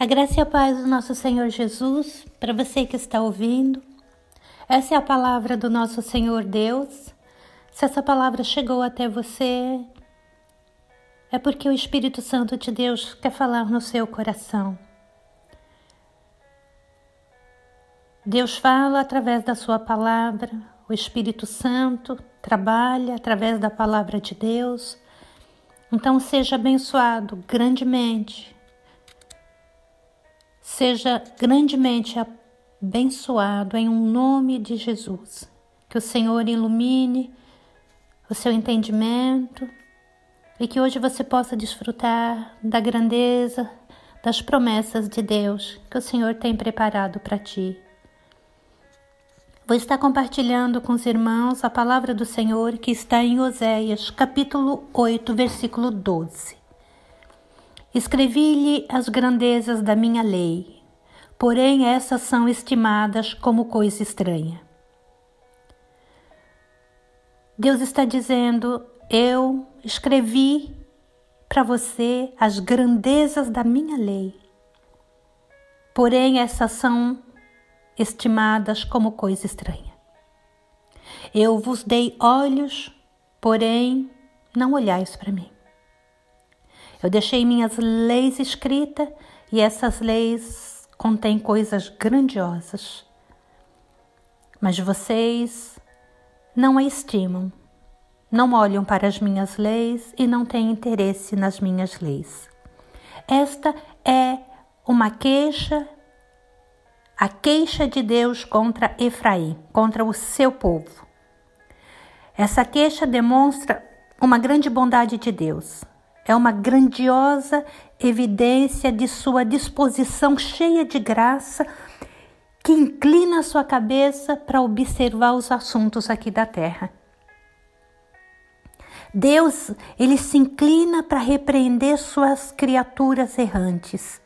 A graça e a paz do nosso Senhor Jesus, para você que está ouvindo. Essa é a palavra do nosso Senhor Deus. Se essa palavra chegou até você, é porque o Espírito Santo de Deus quer falar no seu coração. Deus fala através da sua palavra, o Espírito Santo trabalha através da palavra de Deus. Então seja abençoado grandemente Seja grandemente abençoado em um nome de Jesus. Que o Senhor ilumine o seu entendimento e que hoje você possa desfrutar da grandeza das promessas de Deus que o Senhor tem preparado para ti. Vou estar compartilhando com os irmãos a palavra do Senhor que está em Oséias, capítulo 8, versículo 12. Escrevi-lhe as grandezas da minha lei, porém essas são estimadas como coisa estranha. Deus está dizendo: Eu escrevi para você as grandezas da minha lei, porém essas são estimadas como coisa estranha. Eu vos dei olhos, porém não olhais para mim. Eu deixei minhas leis escritas e essas leis contêm coisas grandiosas. Mas vocês não a estimam, não olham para as minhas leis e não têm interesse nas minhas leis. Esta é uma queixa, a queixa de Deus contra Efraim, contra o seu povo. Essa queixa demonstra uma grande bondade de Deus é uma grandiosa evidência de sua disposição cheia de graça que inclina sua cabeça para observar os assuntos aqui da terra. Deus, ele se inclina para repreender suas criaturas errantes.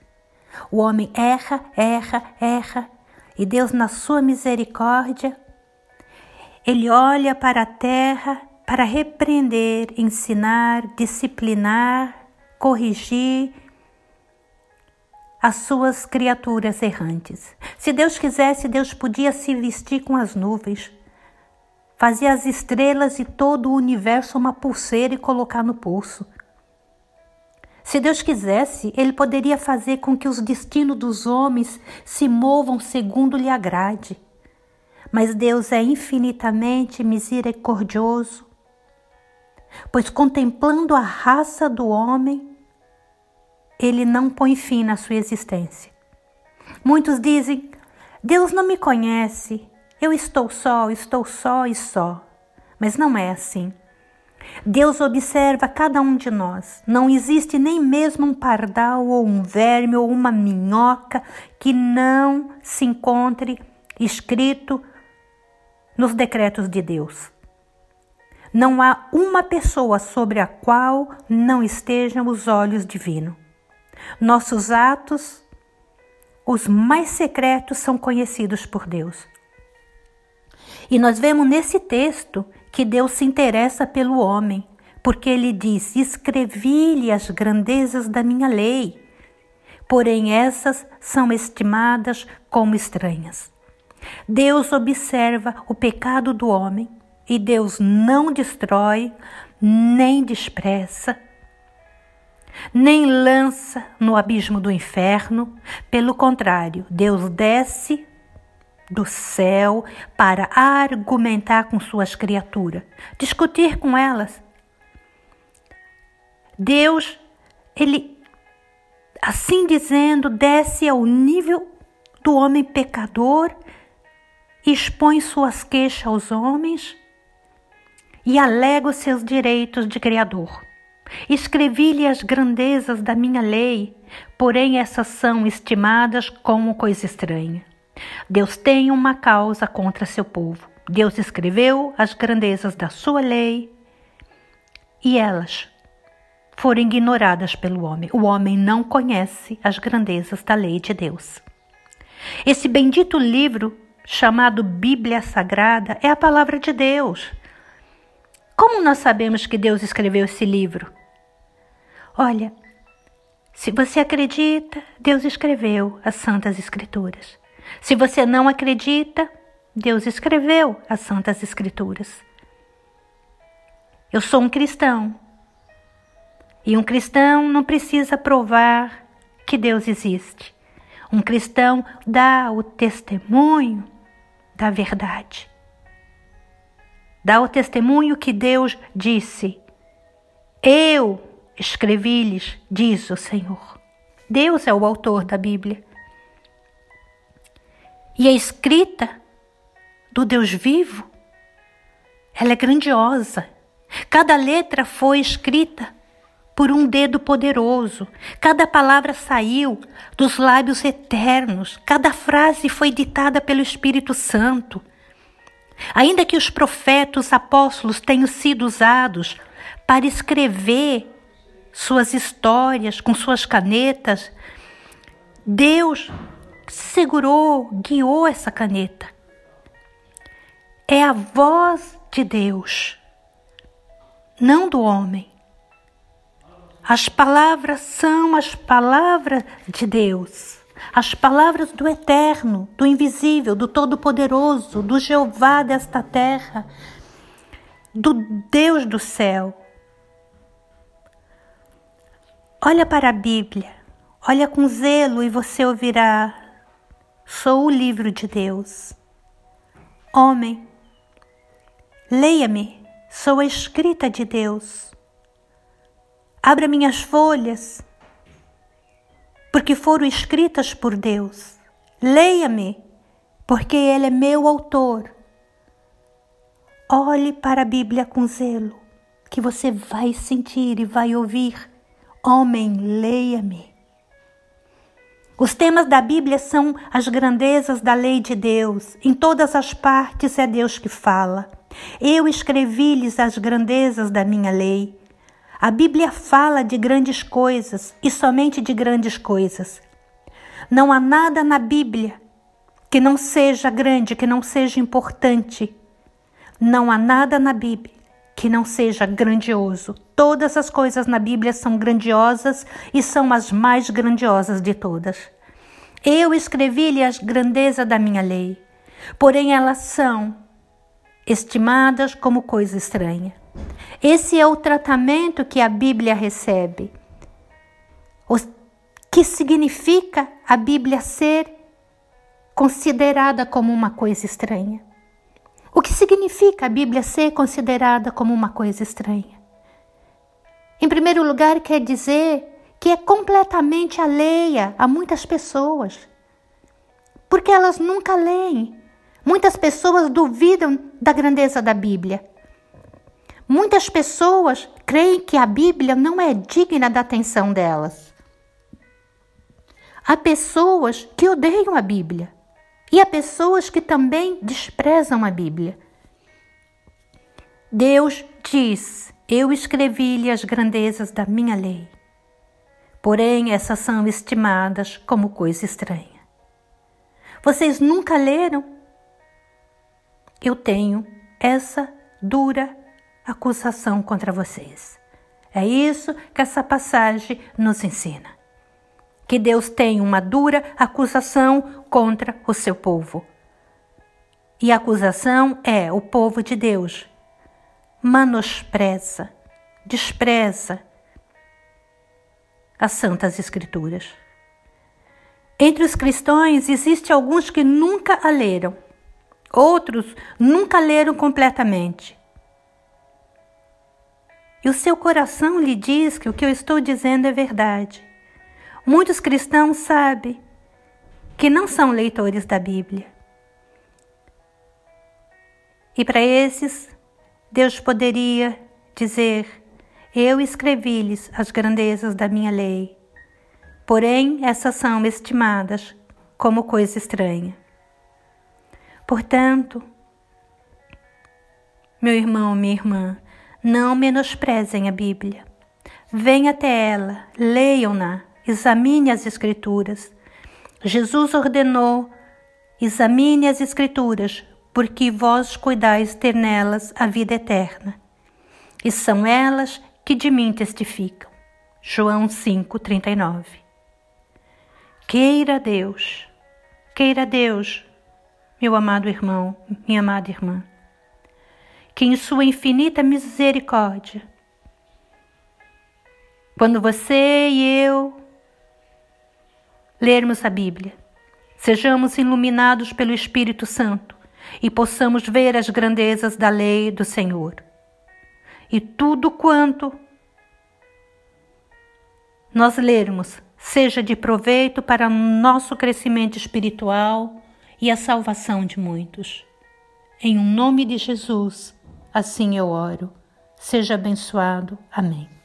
O homem erra, erra, erra, e Deus, na sua misericórdia, ele olha para a terra para repreender, ensinar, disciplinar, corrigir as suas criaturas errantes. Se Deus quisesse, Deus podia se vestir com as nuvens, fazer as estrelas e todo o universo uma pulseira e colocar no pulso. Se Deus quisesse, Ele poderia fazer com que os destinos dos homens se movam segundo lhe agrade. Mas Deus é infinitamente misericordioso, pois contemplando a raça do homem, ele não põe fim na sua existência. Muitos dizem: Deus não me conhece, eu estou só, estou só e só. Mas não é assim. Deus observa cada um de nós. Não existe nem mesmo um pardal ou um verme ou uma minhoca que não se encontre escrito nos decretos de Deus. Não há uma pessoa sobre a qual não estejam os olhos divinos. Nossos atos, os mais secretos, são conhecidos por Deus. E nós vemos nesse texto que Deus se interessa pelo homem, porque ele diz: Escrevi-lhe as grandezas da minha lei, porém essas são estimadas como estranhas. Deus observa o pecado do homem e Deus não destrói, nem despreza, nem lança no abismo do inferno. Pelo contrário, Deus desce do céu para argumentar com suas criaturas, discutir com elas. Deus, ele, assim dizendo, desce ao nível do homem pecador, expõe suas queixas aos homens e alega os seus direitos de Criador. Escrevi-lhe as grandezas da minha lei, porém essas são estimadas como coisa estranha. Deus tem uma causa contra seu povo. Deus escreveu as grandezas da sua lei e elas foram ignoradas pelo homem. O homem não conhece as grandezas da lei de Deus. Esse bendito livro, chamado Bíblia Sagrada, é a palavra de Deus. Como nós sabemos que Deus escreveu esse livro? Olha, Se você acredita, Deus escreveu as Santas Escrituras. Se você não acredita, Deus escreveu as Santas Escrituras. Eu sou um cristão. E um cristão não precisa provar que Deus existe. Um cristão dá o testemunho da verdade. Dá o testemunho que Deus disse: Eu escrevi-lhes, diz o Senhor. Deus é o autor da Bíblia. E a escrita do Deus vivo, ela é grandiosa. Cada letra foi escrita por um dedo poderoso. Cada palavra saiu dos lábios eternos. Cada frase foi ditada pelo Espírito Santo. Ainda que os profetas, os apóstolos tenham sido usados para escrever suas histórias com suas canetas, Deus segurou, guiou essa caneta. É a voz de Deus, não do homem. As palavras são as palavras de Deus, as palavras do Eterno, do Invisível, do Todo-Poderoso, do Jeová desta terra, do Deus do céu. Olha para a Bíblia, olha com zelo e você ouvirá: Sou o livro de Deus. Homem, leia-me, sou a escrita de Deus. Abra minhas folhas, porque foram escritas por Deus. Leia-me, porque Ele é meu autor. Olhe para a Bíblia com zelo, que você vai sentir e vai ouvir. Homem, leia-me. Os temas da Bíblia são as grandezas da lei de Deus. Em todas as partes é Deus que fala. Eu escrevi-lhes as grandezas da minha lei. A Bíblia fala de grandes coisas e somente de grandes coisas. Não há nada na Bíblia que não seja grande, que não seja importante. Não há nada na Bíblia que não seja grandioso. Todas as coisas na Bíblia são grandiosas e são as mais grandiosas de todas. Eu escrevi-lhe as grandezas da minha lei, porém elas são estimadas como coisa estranha. Esse é o tratamento que a Bíblia recebe. O que significa a Bíblia ser considerada como uma coisa estranha? O que significa a Bíblia ser considerada como uma coisa estranha? Em primeiro lugar, quer dizer que é completamente alheia a muitas pessoas, porque elas nunca leem. Muitas pessoas duvidam da grandeza da Bíblia. Muitas pessoas creem que a Bíblia não é digna da atenção delas. Há pessoas que odeiam a Bíblia e há pessoas que também desprezam a Bíblia. Deus diz: Eu escrevi-lhe as grandezas da minha lei. Porém, essas são estimadas como coisa estranha. Vocês nunca leram? Eu tenho essa dura acusação contra vocês. É isso que essa passagem nos ensina. Que Deus tem uma dura acusação contra o seu povo. E a acusação é o povo de Deus. Manospreza, despreza as Santas Escrituras. Entre os cristãos existe alguns que nunca a leram, outros nunca leram completamente. E o seu coração lhe diz que o que eu estou dizendo é verdade. Muitos cristãos sabem que não são leitores da Bíblia. E para esses, Deus poderia dizer: Eu escrevi-lhes as grandezas da minha lei, porém essas são estimadas como coisa estranha. Portanto, meu irmão, minha irmã, não menosprezem a Bíblia. Venha até ela, leiam-na, examine as Escrituras. Jesus ordenou: examine as Escrituras, porque vós cuidais ter nelas a vida eterna. E são elas que de mim testificam. João 5:39. Queira Deus, queira Deus, meu amado irmão, minha amada irmã, que em sua infinita misericórdia, quando você e eu lermos a Bíblia, sejamos iluminados pelo Espírito Santo e possamos ver as grandezas da lei do Senhor. E tudo quanto nós lermos seja de proveito para o nosso crescimento espiritual e a salvação de muitos. Em um nome de Jesus, assim eu oro. Seja abençoado. Amém.